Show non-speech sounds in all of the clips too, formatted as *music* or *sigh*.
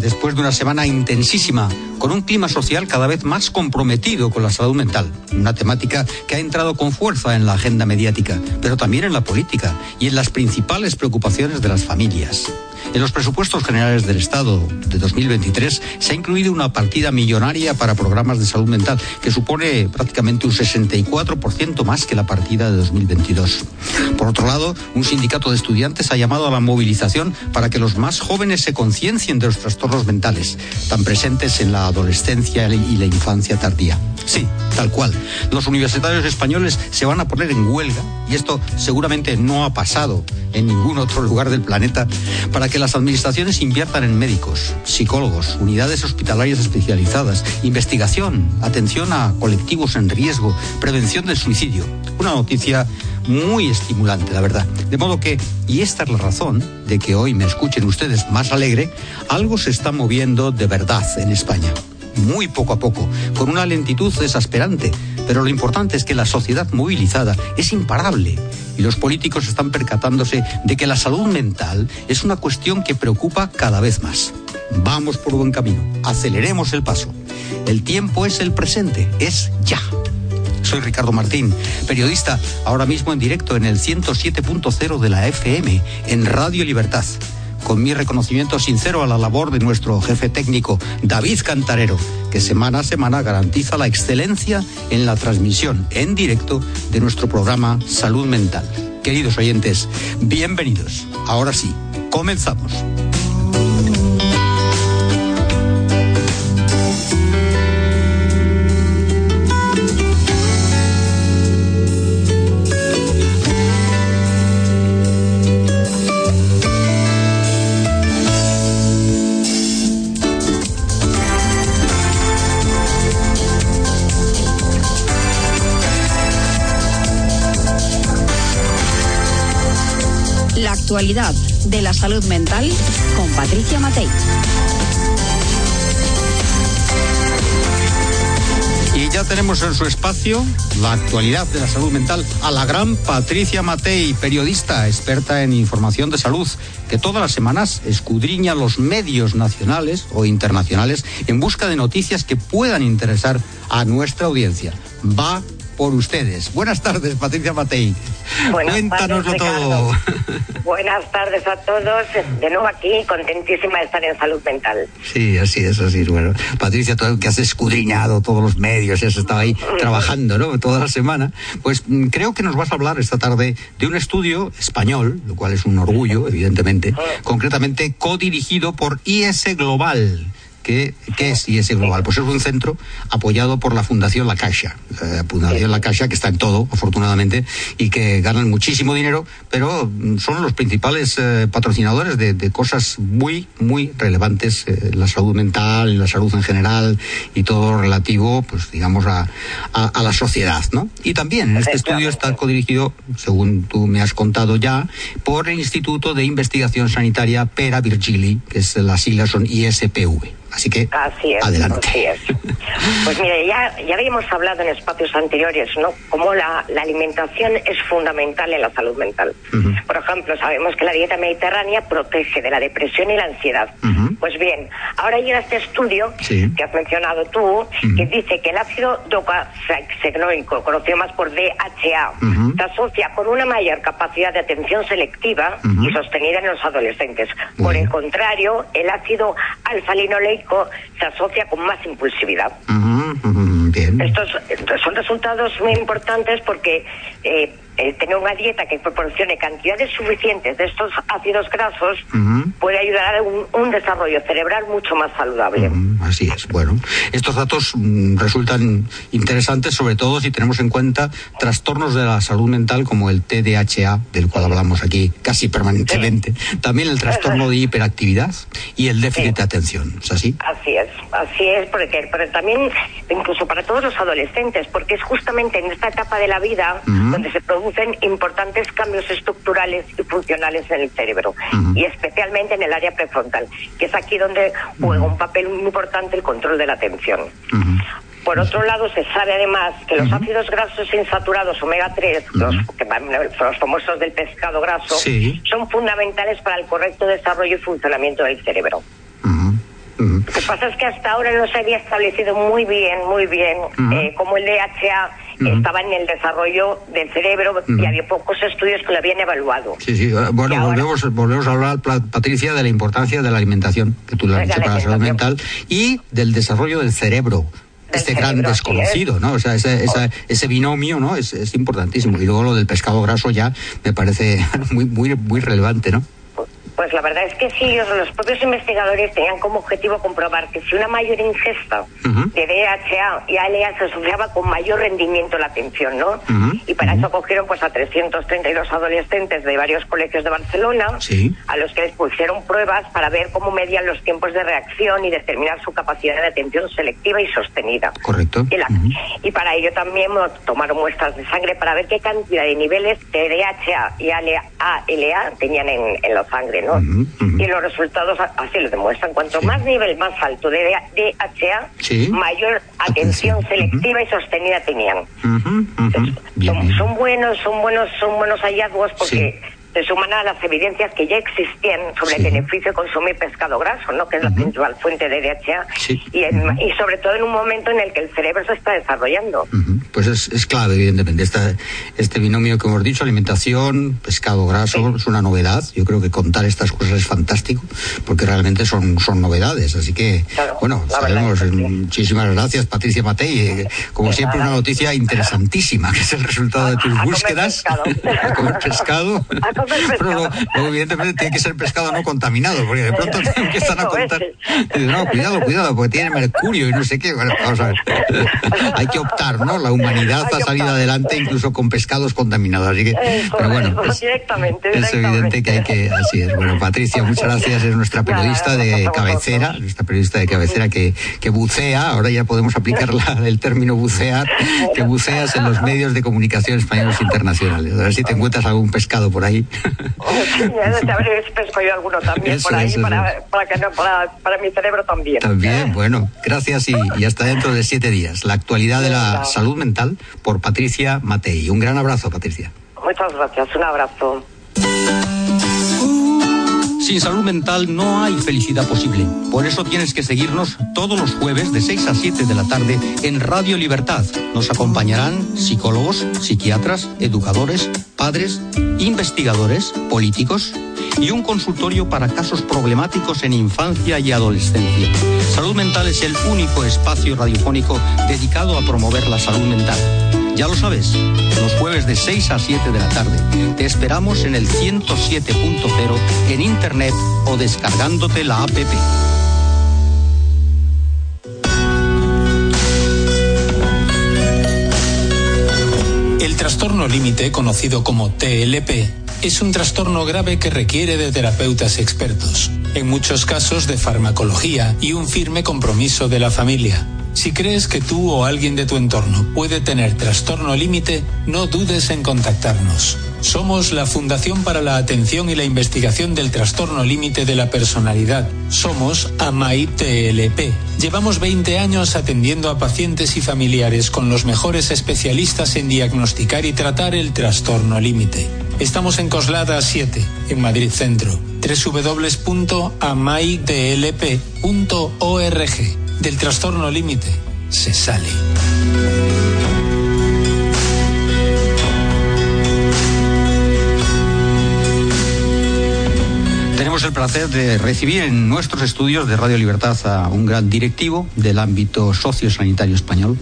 después de una semana intensísima, con un clima social cada vez más comprometido con la salud mental, una temática que ha entrado con fuerza en la agenda mediática, pero también en la política y en las principales preocupaciones de las familias. En los presupuestos generales del Estado de 2023 se ha incluido una partida millonaria para programas de salud mental que supone prácticamente un 64% más que la partida de 2022. Por otro lado, un sindicato de estudiantes ha llamado a la movilización para que los más jóvenes se conciencien de los trastornos mentales, tan presentes en la adolescencia y la infancia tardía. Sí, tal cual. Los universitarios españoles se van a poner en huelga, y esto seguramente no ha pasado en ningún otro lugar del planeta, para que las administraciones inviertan en médicos, psicólogos, unidades hospitalarias especializadas, investigación, atención a colectivos en riesgo, prevención del suicidio. Una noticia muy estimulante, la verdad. De modo que, y esta es la razón de que hoy me escuchen ustedes más alegre, algo se está moviendo de verdad en España muy poco a poco, con una lentitud desesperante. Pero lo importante es que la sociedad movilizada es imparable y los políticos están percatándose de que la salud mental es una cuestión que preocupa cada vez más. Vamos por buen camino, aceleremos el paso. El tiempo es el presente, es ya. Soy Ricardo Martín, periodista, ahora mismo en directo en el 107.0 de la FM, en Radio Libertad con mi reconocimiento sincero a la labor de nuestro jefe técnico, David Cantarero, que semana a semana garantiza la excelencia en la transmisión en directo de nuestro programa Salud Mental. Queridos oyentes, bienvenidos. Ahora sí, comenzamos. Actualidad de la salud mental con Patricia Matei. Y ya tenemos en su espacio la actualidad de la salud mental a la gran Patricia Matei, periodista experta en información de salud, que todas las semanas escudriña los medios nacionales o internacionales en busca de noticias que puedan interesar a nuestra audiencia. Va por ustedes. Buenas tardes, Patricia Matei. Cuéntanoslo todo. *laughs* Buenas tardes a todos. De nuevo aquí, contentísima de estar en salud mental. Sí, así es, así es. Bueno, Patricia, tú que has escudriñado todos los medios, has estado ahí trabajando, ¿no? Toda la semana. Pues mm, creo que nos vas a hablar esta tarde de un estudio español, lo cual es un orgullo, evidentemente, concretamente codirigido por IS Global ¿Qué, es IS Global? Pues es un centro apoyado por la Fundación La Caixa. La Fundación La Caixa, que está en todo, afortunadamente, y que ganan muchísimo dinero, pero mm, son los principales eh, patrocinadores de, cosas muy, muy relevantes, eh, la salud mental, la salud en general y todo relativo, pues digamos, a, a, la sociedad, ¿no? Y también este estudio está codirigido, según tú me has contado ya, por el Instituto de Investigación Sanitaria Pera Virgili, que es las siglas son ISPV. Así que adelante. Pues mire, ya, ya habíamos hablado en espacios anteriores, ¿no? Cómo la, alimentación es fundamental en la salud mental. Por ejemplo, sabemos que la dieta mediterránea protege de la depresión y la ansiedad. Pues bien, ahora llega este estudio que has mencionado tú, que dice que el ácido docosahexaenoico, conocido más por DHA, se asocia con una mayor capacidad de atención selectiva y sostenida en los adolescentes. Por el contrario, el ácido alfa-linoleico se asocia con más impulsividad. Estos, son resultados muy importantes porque eh, eh, tener una dieta que proporcione cantidades suficientes de estos ácidos grasos puede ayudar a un, desarrollo cerebral mucho más saludable. Así es. Bueno, estos datos mm, resultan interesantes, sobre todo si tenemos en cuenta trastornos de la salud mental como el TDAH, del cual hablamos aquí casi permanentemente. También el trastorno de hiperactividad y el déficit de atención. ¿Es así? Así es, así es, porque pero también incluso para todos los adolescentes, porque es justamente en esta etapa de la vida donde se produce importantes cambios estructurales y funcionales en el cerebro, y especialmente en el área prefrontal, que es aquí donde juega un papel muy importante el control de la atención. Por otro lado, se sabe además que los ácidos grasos insaturados omega 3, los, los, famosos del pescado graso, son fundamentales para el correcto desarrollo y funcionamiento del cerebro. Lo que pasa es que hasta ahora no se había establecido muy bien, muy bien, eh, cómo el DHA estaba en el desarrollo del cerebro y había pocos estudios que lo habían evaluado. Sí, sí. Bueno, volvemos, volvemos a hablar, Patricia, de la importancia de la alimentación, que tú lo has dicho para la salud mental, y del desarrollo del cerebro este gran desconocido, ¿no? O sea, ese, ese binomio, ¿no? Es, es, importantísimo. Y luego lo del pescado graso ya me parece *laughs* muy, muy, muy relevante, ¿no? Pues la verdad es que sí, los propios investigadores tenían como objetivo comprobar que si una mayor ingesta de DHA y ALA se asociaba con mayor rendimiento la atención, ¿no? Y para eso cogieron pues a 332 adolescentes de varios colegios de Barcelona, a los que les pusieron pruebas para ver cómo medían los tiempos de reacción y determinar su capacidad de atención selectiva y sostenida. Correcto. Y, para ello también tomaron muestras de sangre para ver qué cantidad de niveles de DHA y ALA tenían en, en la sangre, ¿no? Y los resultados así lo demuestran. Cuanto más nivel más alto. De DHA, mayor atención selectiva y sostenida tenían. son, buenos, son buenos, son buenos hallazgos porque se suman a las evidencias que ya existían sobre el beneficio de consumir pescado graso, ¿no? que es la principal fuente de DHA, y, y, sobre todo en un momento en el que el cerebro se está desarrollando. Pues es, es, clave, evidentemente. Esta, este binomio que hemos dicho, alimentación, pescado graso, es una novedad. Yo creo que contar estas cosas es fantástico, porque realmente son, son novedades. Así que, bueno, sabemos. Muchísimas gracias, Patricia Matei. Eh, como siempre, una noticia interesantísima, que es el resultado de tus búsquedas. *laughs* A comer pescado. *laughs* Pero evidentemente tiene que ser pescado no contaminado, porque de pronto te empiezan a contar. no, cuidado, cuidado, porque tiene mercurio y no sé qué. Bueno, vamos a ver. Hay que optar, ¿no? La humanidad ha salido adelante incluso con pescados contaminados. Así que, pero bueno, es, evidente que hay que. Así es. Bueno, Patricia, muchas gracias. Es nuestra periodista de cabecera, nuestra periodista de cabecera que, que bucea. Ahora ya podemos aplicar el término bucear, que buceas en los medios de comunicación españoles internacionales. A ver si te encuentras algún pescado por ahí te habré yo alguno también por ahí, para, para, que no, para, para, mi cerebro también. También, bueno, gracias y, y, hasta dentro de siete días. La actualidad de la salud mental por Patricia Matei. Un gran abrazo, Patricia. Muchas gracias, un abrazo. Sin salud mental no hay felicidad posible. Por eso tienes que seguirnos todos los jueves de 6 a 7 de la tarde en Radio Libertad. Nos acompañarán psicólogos, psiquiatras, educadores, padres, investigadores, políticos y un consultorio para casos problemáticos en infancia y adolescencia. Salud Mental es el único espacio radiofónico dedicado a promover la salud mental. Ya lo sabes, los jueves de 6 a 7 de la tarde. Te esperamos en el 107.0 en internet o descargándote la app. El trastorno límite, conocido como TLP, es un trastorno grave que requiere de terapeutas expertos, en muchos casos de farmacología y un firme compromiso de la familia. Si crees que tú o alguien de tu entorno puede tener trastorno límite, no dudes en contactarnos. Somos la Fundación para la Atención y la Investigación del Trastorno Límite de la Personalidad. Somos AMAI-TLP. Llevamos 20 años atendiendo a pacientes y familiares con los mejores especialistas en diagnosticar y tratar el trastorno límite. Estamos en Coslada 7, en Madrid Centro. www.amaitlp.org del trastorno límite se sale. Tenemos el placer de recibir en nuestros estudios de Radio Libertad a un gran directivo del ámbito sociosanitario español.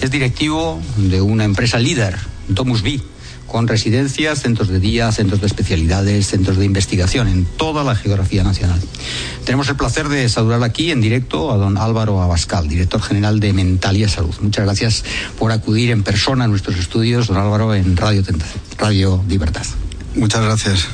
Es directivo de una empresa líder, Domus B con residencias, centros de día, centros de especialidades, centros de investigación en toda la geografía nacional. Tenemos el placer de saludar aquí en directo a don Álvaro Abascal, director general de Mentalia Salud. Muchas gracias por acudir en persona a nuestros estudios, don Álvaro, en Radio, Radio Libertad. Muchas gracias.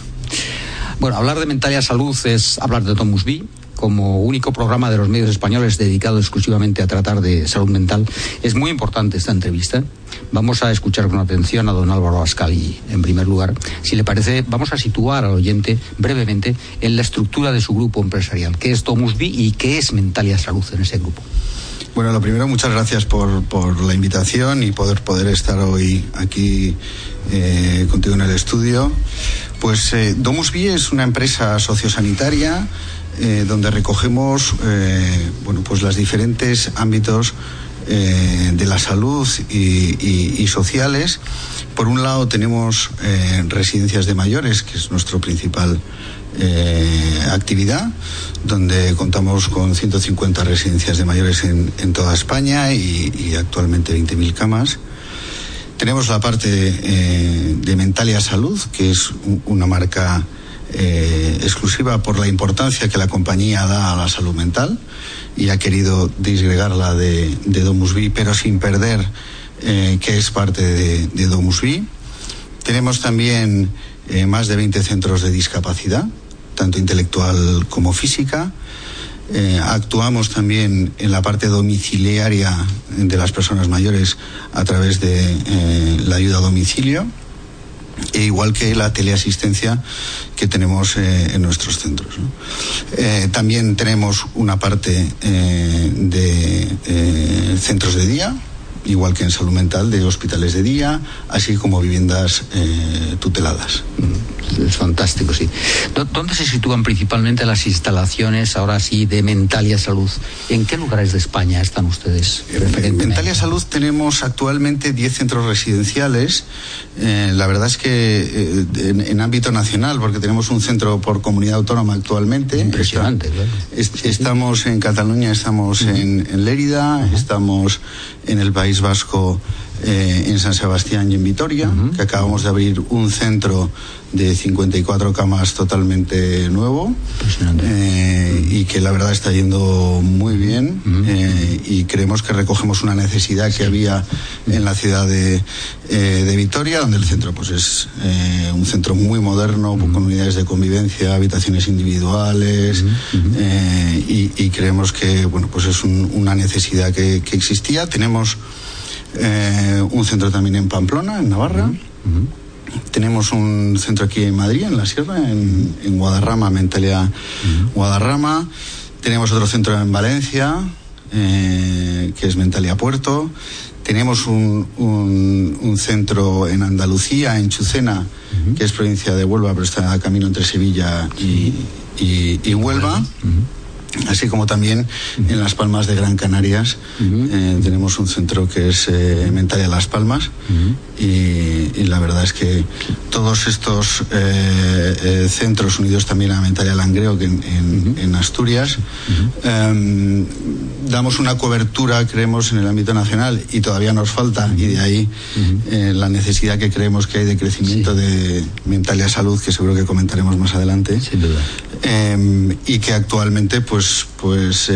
Bueno, hablar de Mentalia Salud es hablar de Tom B como único programa de los medios españoles dedicado exclusivamente a tratar de salud mental. Es muy importante esta entrevista. Vamos a escuchar con atención a don Álvaro Ascal y, en primer lugar, si le parece, vamos a situar al oyente brevemente en la estructura de su grupo empresarial. ¿Qué es Tomusbi y qué es Mentalia Salud en ese grupo? Bueno, lo primero, muchas gracias por, por la invitación y poder, poder estar hoy aquí eh, contigo en el estudio. Pues eh, Domusbi es una empresa sociosanitaria donde recogemos bueno, pues los diferentes ámbitos de la salud y, sociales. Por un lado tenemos residencias de mayores, que es nuestro principal actividad, donde contamos con 150 residencias de mayores en, toda España y, actualmente 20.000 camas. Tenemos la parte eh, de Mentalia Salud, que es una marca eh, exclusiva por la importancia que la compañía da a la salud mental y ha querido disgregarla de, de Domus pero sin perder eh, que es parte de, de Domus Tenemos también más de 20 centros de discapacidad, tanto intelectual como física. Eh, actuamos también en la parte domiciliaria de las personas mayores a través de eh, la ayuda a domicilio, e igual que la teleasistencia que tenemos eh, en nuestros centros. también tenemos una parte de centros de día, igual que en salud mental, de hospitales de día, así como viviendas tuteladas. Es fantástico, sí. ¿Dónde se sitúan principalmente las instalaciones, ahora sí, de Mentalia Salud? ¿En qué lugares de España están ustedes? En Mentalia Salud tenemos actualmente 10 centros residenciales. Eh, la verdad es que eh, en, ámbito nacional, porque tenemos un centro por comunidad autónoma actualmente. Impresionante, claro. estamos en Cataluña, estamos en, Lérida, estamos en el País Vasco eh, en San Sebastián y en Vitoria, que acabamos de abrir un centro de 54 camas totalmente nuevo eh, y que la verdad está yendo muy bien eh, y creemos que recogemos una necesidad que había en la ciudad de, de Vitoria, donde el centro pues es un centro muy moderno, con unidades de convivencia, habitaciones individuales y, creemos que bueno pues es una necesidad que, que existía. Tenemos eh, un centro también en Pamplona, en Navarra. Tenemos un centro aquí en Madrid, en la Sierra, en, Guadarrama, Mentalia Guadarrama. Tenemos otro centro en Valencia, eh, que es Mentalia Puerto. Tenemos un, centro en Andalucía, en Chucena, que es provincia de Huelva, pero está a camino entre Sevilla y, Huelva así como también en Las Palmas de Gran Canarias eh, tenemos un centro que es eh, Mentalia Las Palmas. Y, la verdad es que todos estos eh, centros unidos también a Mentalia Langreo que en, Asturias em, damos una cobertura creemos en el ámbito nacional y todavía nos falta. Y de ahí la necesidad que creemos que hay de crecimiento de Mentalia Salud que seguro que comentaremos más adelante. Sin duda. Em, y que actualmente pues pues, pues